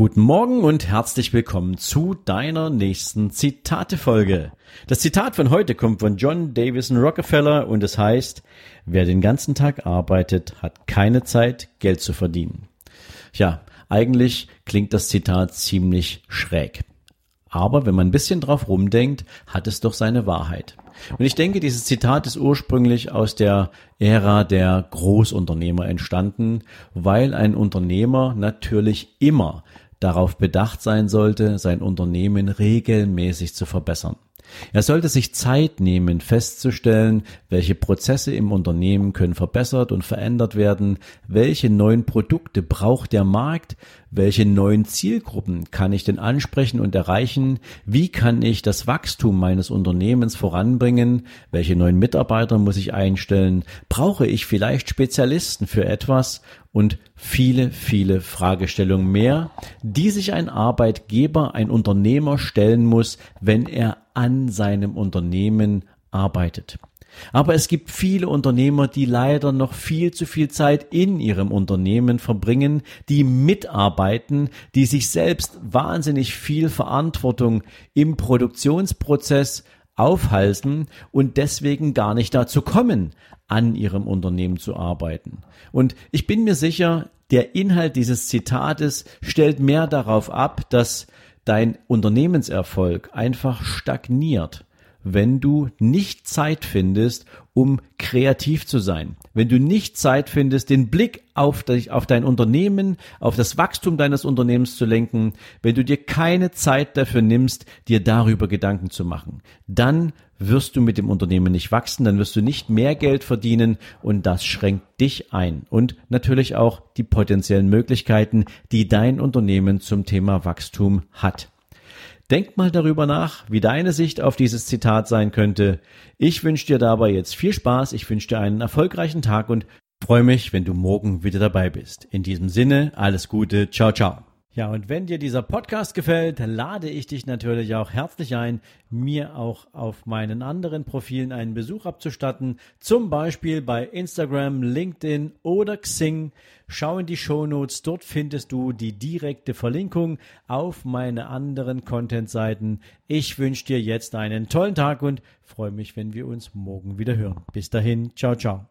Guten Morgen und herzlich willkommen zu deiner nächsten Zitate-Folge. Das Zitat von heute kommt von John Davison Rockefeller und es heißt, wer den ganzen Tag arbeitet, hat keine Zeit, Geld zu verdienen. Ja, eigentlich klingt das Zitat ziemlich schräg. Aber wenn man ein bisschen drauf rumdenkt, hat es doch seine Wahrheit. Und ich denke, dieses Zitat ist ursprünglich aus der Ära der Großunternehmer entstanden, weil ein Unternehmer natürlich immer darauf bedacht sein sollte, sein Unternehmen regelmäßig zu verbessern. Er sollte sich Zeit nehmen, festzustellen, welche Prozesse im Unternehmen können verbessert und verändert werden, welche neuen Produkte braucht der Markt, welche neuen Zielgruppen kann ich denn ansprechen und erreichen, wie kann ich das Wachstum meines Unternehmens voranbringen, welche neuen Mitarbeiter muss ich einstellen, brauche ich vielleicht Spezialisten für etwas? Und viele, viele Fragestellungen mehr, die sich ein Arbeitgeber, ein Unternehmer stellen muss, wenn er an seinem Unternehmen arbeitet. Aber es gibt viele Unternehmer, die leider noch viel zu viel Zeit in ihrem Unternehmen verbringen, die mitarbeiten, die sich selbst wahnsinnig viel Verantwortung im Produktionsprozess aufhalten und deswegen gar nicht dazu kommen, an ihrem Unternehmen zu arbeiten. Und ich bin mir sicher, der Inhalt dieses Zitates stellt mehr darauf ab, dass dein Unternehmenserfolg einfach stagniert, wenn du nicht Zeit findest, um kreativ zu sein. Wenn du nicht Zeit findest, den Blick auf, dich, auf dein Unternehmen, auf das Wachstum deines Unternehmens zu lenken, wenn du dir keine Zeit dafür nimmst, dir darüber Gedanken zu machen, dann wirst du mit dem Unternehmen nicht wachsen, dann wirst du nicht mehr Geld verdienen und das schränkt dich ein und natürlich auch die potenziellen Möglichkeiten, die dein Unternehmen zum Thema Wachstum hat. Denk mal darüber nach, wie deine Sicht auf dieses Zitat sein könnte. Ich wünsche dir dabei jetzt viel Spaß, ich wünsche dir einen erfolgreichen Tag und freue mich, wenn du morgen wieder dabei bist. In diesem Sinne, alles Gute, ciao, ciao. Ja, und wenn dir dieser Podcast gefällt, lade ich dich natürlich auch herzlich ein, mir auch auf meinen anderen Profilen einen Besuch abzustatten, zum Beispiel bei Instagram, LinkedIn oder Xing. Schau in die Show Notes, dort findest du die direkte Verlinkung auf meine anderen Content-Seiten. Ich wünsche dir jetzt einen tollen Tag und freue mich, wenn wir uns morgen wieder hören. Bis dahin, ciao, ciao.